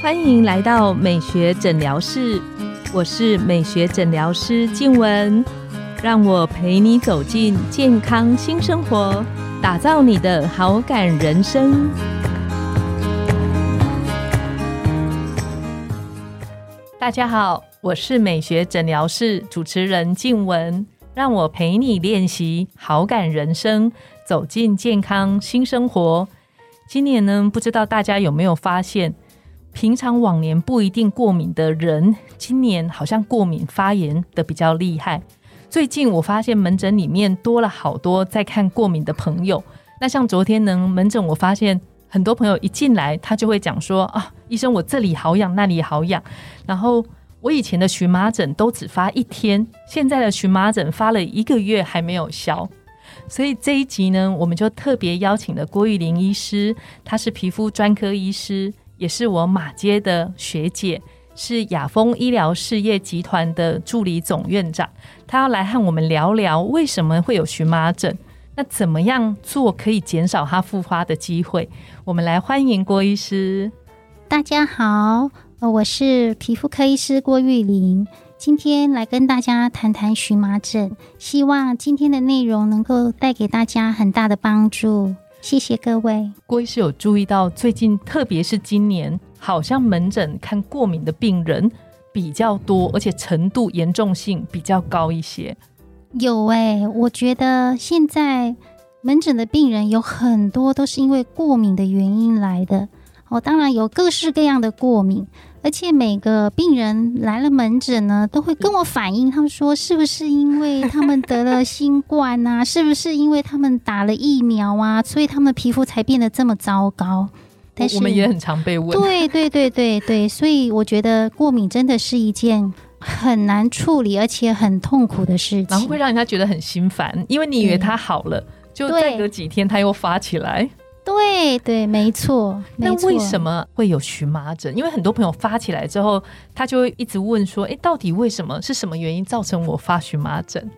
欢迎来到美学诊疗室，我是美学诊疗师静文，让我陪你走进健康新生活，打造你的好感人生。大家好，我是美学诊疗室主持人静文，让我陪你练习好感人生，走进健康新生活。今年呢，不知道大家有没有发现？平常往年不一定过敏的人，今年好像过敏发炎的比较厉害。最近我发现门诊里面多了好多在看过敏的朋友。那像昨天呢，门诊我发现很多朋友一进来，他就会讲说啊，医生我这里好痒，那里好痒。然后我以前的荨麻疹都只发一天，现在的荨麻疹发了一个月还没有消。所以这一集呢，我们就特别邀请了郭玉玲医师，她是皮肤专科医师。也是我马街的学姐，是雅丰医疗事业集团的助理总院长，她要来和我们聊聊为什么会有荨麻疹，那怎么样做可以减少它复发的机会？我们来欢迎郭医师。大家好，我是皮肤科医师郭玉玲，今天来跟大家谈谈荨麻疹，希望今天的内容能够带给大家很大的帮助。谢谢各位。郭医师有注意到，最近特别是今年，好像门诊看过敏的病人比较多，而且程度严重性比较高一些。有哎，我觉得现在门诊的病人有很多都是因为过敏的原因来的。哦，当然有各式各样的过敏。而且每个病人来了门诊呢，都会跟我反映，他们说是不是因为他们得了新冠啊？是不是因为他们打了疫苗啊？所以他们的皮肤才变得这么糟糕？但是我们也很常被问。对对对对对，所以我觉得过敏真的是一件很难处理而且很痛苦的事情，然后会让人家觉得很心烦，因为你以为他好了，就再隔几天他又发起来。对对，没错。那为什么会有荨麻疹？因为很多朋友发起来之后，他就会一直问说：“哎，到底为什么？是什么原因造成我发荨麻疹？”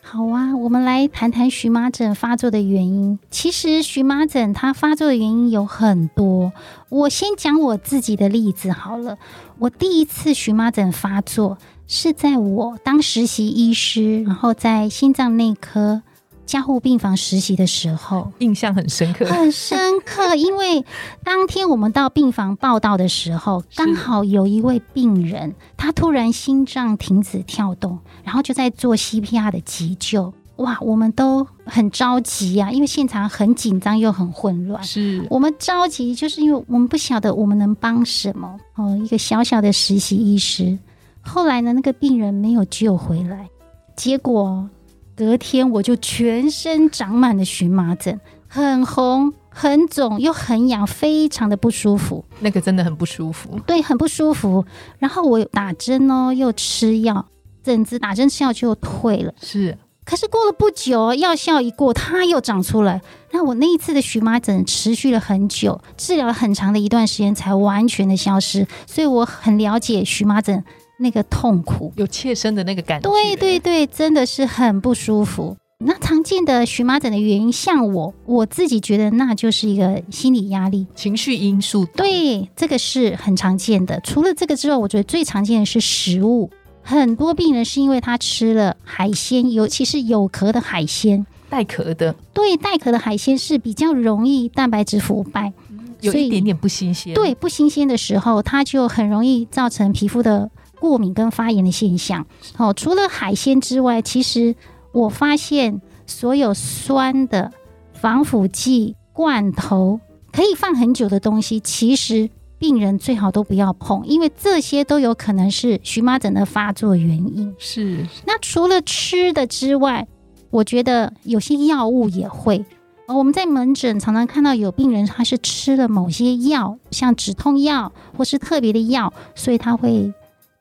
好啊，我们来谈谈荨麻疹发作的原因。其实荨麻疹它发作的原因有很多。我先讲我自己的例子好了。我第一次荨麻疹发作是在我当实习医师，然后在心脏内科。加护病房实习的时候，印象很深刻，很深刻。因为当天我们到病房报道的时候，刚好有一位病人，他突然心脏停止跳动，然后就在做 CPR 的急救。哇，我们都很着急啊，因为现场很紧张又很混乱。是我们着急，就是因为我们不晓得我们能帮什么。哦，一个小小的实习医师，后来呢，那个病人没有救回来，结果。隔天我就全身长满了荨麻疹，很红、很肿又很痒，非常的不舒服。那个真的很不舒服，对，很不舒服。然后我打针哦，又吃药，疹子打针吃药就退了。是，可是过了不久，药效一过，它又长出来。那我那一次的荨麻疹持续了很久，治疗了很长的一段时间才完全的消失。所以我很了解荨麻疹。那个痛苦，有切身的那个感觉，对对对，真的是很不舒服。那常见的荨麻疹的原因，像我我自己觉得，那就是一个心理压力、情绪因素。对，这个是很常见的。除了这个之外，我觉得最常见的是食物。很多病人是因为他吃了海鲜，尤其是有壳的海鲜，带壳的。对，带壳的海鲜是比较容易蛋白质腐败，有一点点不新鲜。对，不新鲜的时候，它就很容易造成皮肤的。过敏跟发炎的现象，哦，除了海鲜之外，其实我发现所有酸的防腐剂、罐头可以放很久的东西，其实病人最好都不要碰，因为这些都有可能是荨麻疹的发作原因。是。那除了吃的之外，我觉得有些药物也会。我们在门诊常常看到有病人他是吃了某些药，像止痛药或是特别的药，所以他会。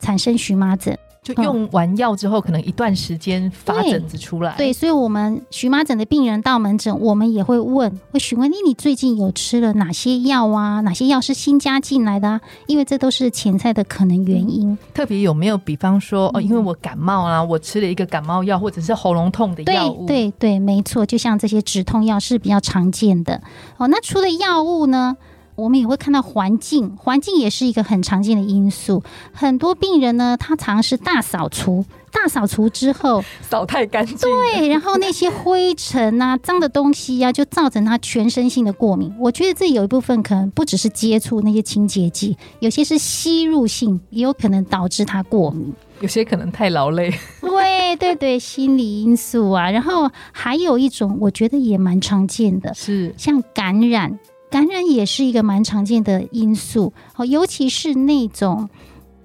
产生荨麻疹，就用完药之后，可能一段时间发疹子出来。对，所以，我们荨麻疹的病人到门诊，我们也会问，会询问你，你最近有吃了哪些药啊？哪些药是新加进来的？因为这都是潜在的可能原因。特别有没有，比方说，哦，因为我感冒啊，我吃了一个感冒药，或者是喉咙痛的药物。对对对，没错，就像这些止痛药是比较常见的。哦，那除了药物呢？我们也会看到环境，环境也是一个很常见的因素。很多病人呢，他尝试大扫除，大扫除之后扫太干净，对，然后那些灰尘啊、脏的东西呀，就造成他全身性的过敏。我觉得这有一部分可能不只是接触那些清洁剂，有些是吸入性，也有可能导致他过敏。有些可能太劳累，对对对，心理因素啊。然后还有一种，我觉得也蛮常见的，是像感染。感染也是一个蛮常见的因素，哦，尤其是那种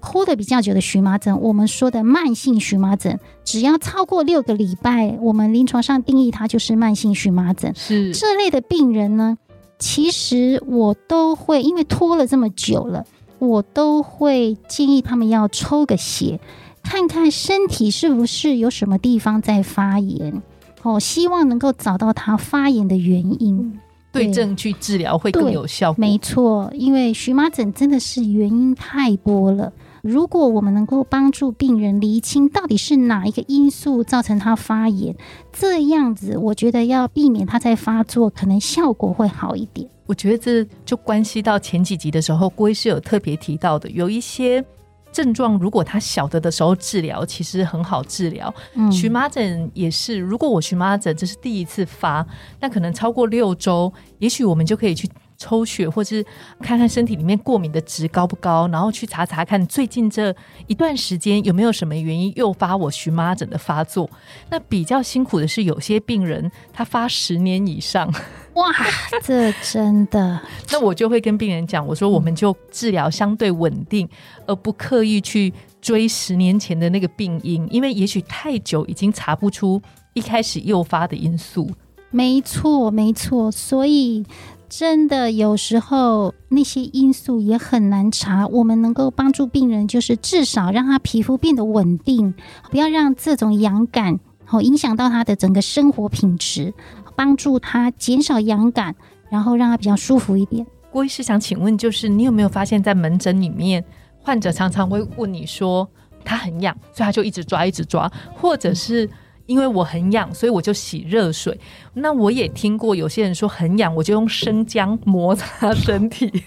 拖的比较久的荨麻疹，我们说的慢性荨麻疹，只要超过六个礼拜，我们临床上定义它就是慢性荨麻疹。是这类的病人呢，其实我都会，因为拖了这么久了，我都会建议他们要抽个血，看看身体是不是有什么地方在发炎，哦，希望能够找到它发炎的原因。对症去治疗会更有效。没错，因为荨麻疹真的是原因太多了。如果我们能够帮助病人厘清到底是哪一个因素造成他发炎，这样子我觉得要避免他再发作，可能效果会好一点。我觉得这就关系到前几集的时候，郭医师有特别提到的，有一些。症状如果他晓得的时候治疗，其实很好治疗。荨麻疹也是，如果我荨麻疹这是第一次发，那可能超过六周，也许我们就可以去。抽血，或是看看身体里面过敏的值高不高，然后去查查看最近这一段时间有没有什么原因诱发我荨麻疹的发作。那比较辛苦的是，有些病人他发十年以上，哇，这真的。那我就会跟病人讲，我说我们就治疗相对稳定，而不刻意去追十年前的那个病因，因为也许太久已经查不出一开始诱发的因素。没错，没错，所以。真的有时候那些因素也很难查，我们能够帮助病人，就是至少让他皮肤变得稳定，不要让这种痒感好影响到他的整个生活品质，帮助他减少痒感，然后让他比较舒服一点。郭医师想请问，就是你有没有发现，在门诊里面，患者常常会问你说他很痒，所以他就一直抓一直抓，或者是。因为我很痒，所以我就洗热水。那我也听过有些人说很痒，我就用生姜摩擦身体。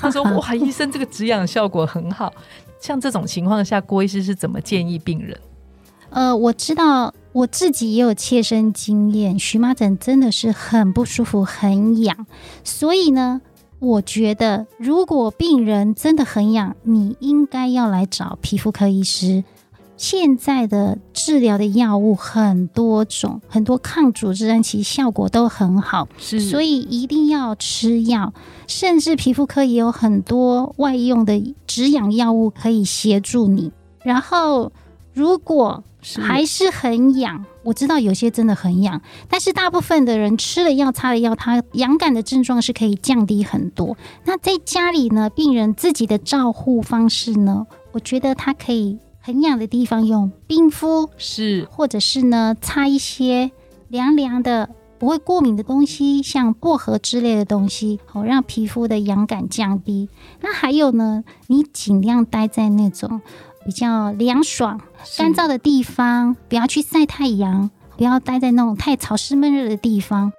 他说：“哇，医生这个止痒效果很好。”像这种情况下，郭医师是怎么建议病人？呃，我知道我自己也有切身经验，荨麻疹真的是很不舒服、很痒。所以呢，我觉得如果病人真的很痒，你应该要来找皮肤科医师。现在的治疗的药物很多种，很多抗组织胺其实效果都很好，是，所以一定要吃药。甚至皮肤科也有很多外用的止痒药物可以协助你。然后，如果还是很痒，我知道有些真的很痒，但是大部分的人吃了药、擦了药，它痒感的症状是可以降低很多。那在家里呢，病人自己的照护方式呢，我觉得它可以。很痒的地方用冰敷是，或者是呢擦一些凉凉的不会过敏的东西，像薄荷之类的东西，好让皮肤的痒感降低。那还有呢，你尽量待在那种比较凉爽、干燥的地方，不要去晒太阳，不要待在那种太潮湿闷热的地方。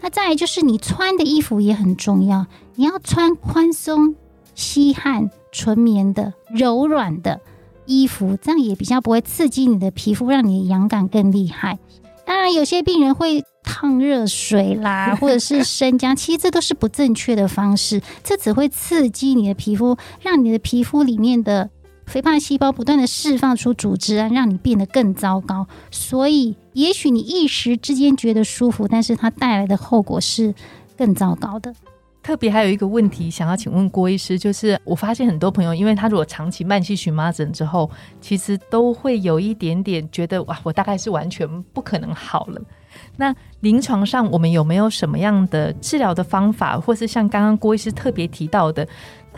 那再来就是你穿的衣服也很重要，你要穿宽松、吸汗、纯棉的、柔软的。衣服这样也比较不会刺激你的皮肤，让你的痒感更厉害。当然，有些病人会烫热水啦，或者是 生姜，其实这都是不正确的方式。这只会刺激你的皮肤，让你的皮肤里面的肥胖细胞不断的释放出组织胺，让你变得更糟糕。所以，也许你一时之间觉得舒服，但是它带来的后果是更糟糕的。特别还有一个问题想要请问郭医师，就是我发现很多朋友，因为他如果长期慢性荨麻疹之后，其实都会有一点点觉得哇，我大概是完全不可能好了。那临床上我们有没有什么样的治疗的方法，或是像刚刚郭医师特别提到的，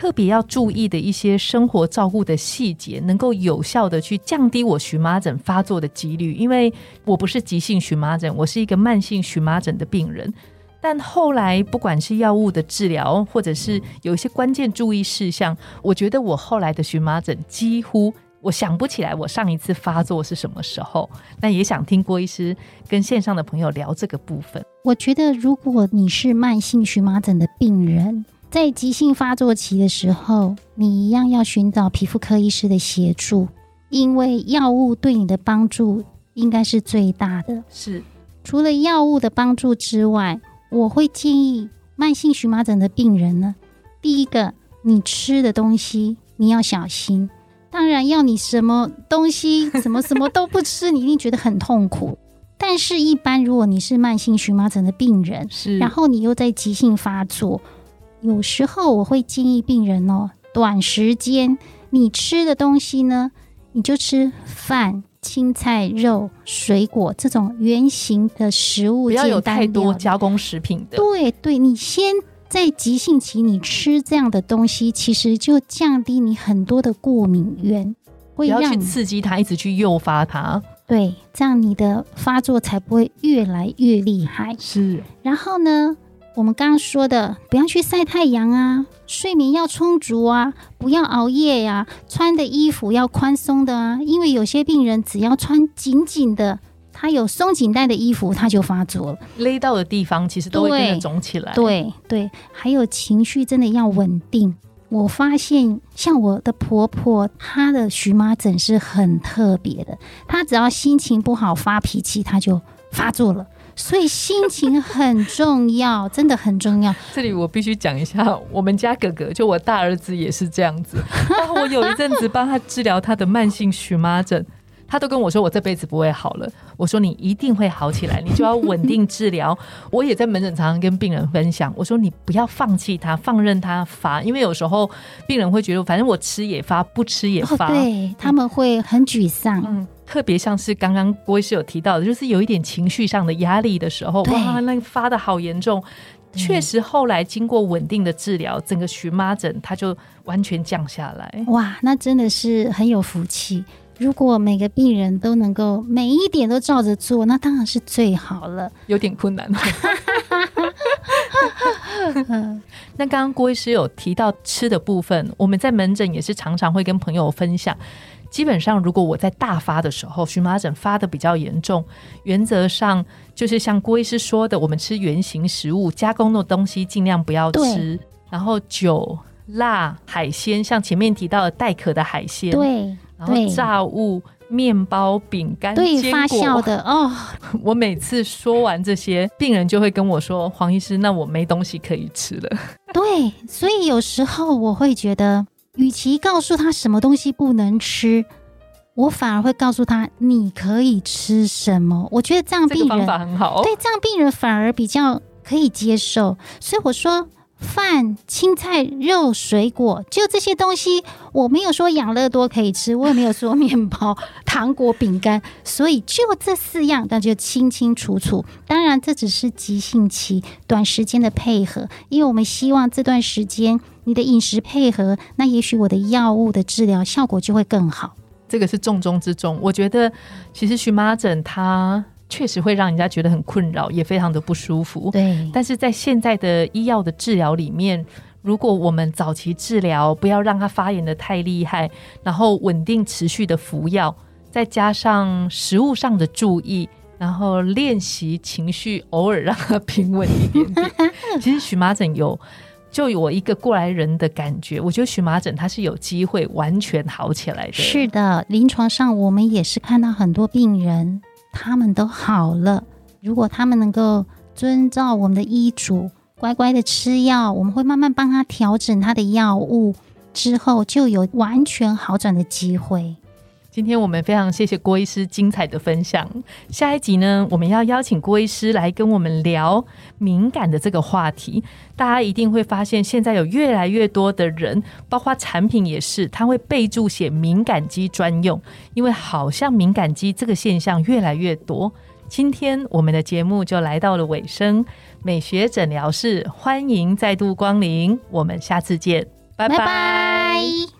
特别要注意的一些生活照顾的细节，能够有效的去降低我荨麻疹发作的几率？因为我不是急性荨麻疹，我是一个慢性荨麻疹的病人。但后来，不管是药物的治疗，或者是有一些关键注意事项，我觉得我后来的荨麻疹几乎我想不起来我上一次发作是什么时候。那也想听郭医师跟线上的朋友聊这个部分。我觉得，如果你是慢性荨麻疹的病人，在急性发作期的时候，你一样要寻找皮肤科医师的协助，因为药物对你的帮助应该是最大的。是，除了药物的帮助之外，我会建议慢性荨麻疹的病人呢，第一个，你吃的东西你要小心。当然，要你什么东西、什么什么都不吃，你一定觉得很痛苦。但是，一般如果你是慢性荨麻疹的病人，是，然后你又在急性发作。有时候我会建议病人哦，短时间你吃的东西呢，你就吃饭、青菜、肉、水果这种圆形的食物，不要有太多加工食品的。对对，你先在急性期你吃这样的东西，其实就降低你很多的过敏源，不要去刺激它，一直去诱发它。对，这样你的发作才不会越来越厉害。是，然后呢？我们刚刚说的，不要去晒太阳啊，睡眠要充足啊，不要熬夜呀，穿的衣服要宽松的啊，因为有些病人只要穿紧紧的，他有松紧带的衣服，他就发作了，勒到的地方其实都会跟着肿起来。对对，还有情绪真的要稳定。我发现像我的婆婆，她的荨麻疹是很特别的，她只要心情不好发脾气，她就发作了。所以心情很重要，真的很重要。这里我必须讲一下，我们家哥哥就我大儿子也是这样子。我有一阵子帮他治疗他的慢性荨麻疹，他都跟我说我这辈子不会好了。我说你一定会好起来，你就要稳定治疗。我也在门诊常常跟病人分享，我说你不要放弃他，放任他发，因为有时候病人会觉得反正我吃也发，不吃也发，对他们会很沮丧。嗯。特别像是刚刚郭医师有提到的，就是有一点情绪上的压力的时候，哇，那发的好严重。确实，后来经过稳定的治疗，整个荨麻疹它就完全降下来。哇，那真的是很有福气。如果每个病人都能够每一点都照着做，那当然是最好了。有点困难。那刚刚郭医师有提到吃的部分，我们在门诊也是常常会跟朋友分享。基本上，如果我在大发的时候，荨麻疹发的比较严重，原则上就是像郭医师说的，我们吃原形食物，加工的东西尽量不要吃。然后酒、辣、海鲜，像前面提到的带壳的海鲜，对，然后炸物、面包、饼干、对发酵的哦。我每次说完这些，病人就会跟我说：“黄医师，那我没东西可以吃了。”对，所以有时候我会觉得。与其告诉他什么东西不能吃，我反而会告诉他你可以吃什么。我觉得这样病人方法很好，对这样病人反而比较可以接受。所以我说。饭、青菜、肉、水果，就这些东西，我没有说养乐多可以吃，我也没有说 面包、糖果、饼干，所以就这四样，那就清清楚楚。当然，这只是急性期短时间的配合，因为我们希望这段时间你的饮食配合，那也许我的药物的治疗效果就会更好。这个是重中之重。我觉得，其实荨麻疹它。确实会让人家觉得很困扰，也非常的不舒服。对，但是在现在的医药的治疗里面，如果我们早期治疗，不要让它发炎的太厉害，然后稳定持续的服药，再加上食物上的注意，然后练习情绪，偶尔让它平稳一点点。其实荨麻疹有，就我一个过来人的感觉，我觉得荨麻疹它是有机会完全好起来的。是的，临床上我们也是看到很多病人。他们都好了。如果他们能够遵照我们的医嘱，乖乖的吃药，我们会慢慢帮他调整他的药物，之后就有完全好转的机会。今天我们非常谢谢郭医师精彩的分享。下一集呢，我们要邀请郭医师来跟我们聊敏感的这个话题。大家一定会发现，现在有越来越多的人，包括产品也是，他会备注写敏感肌专用，因为好像敏感肌这个现象越来越多。今天我们的节目就来到了尾声，美学诊疗室欢迎再度光临，我们下次见，拜拜。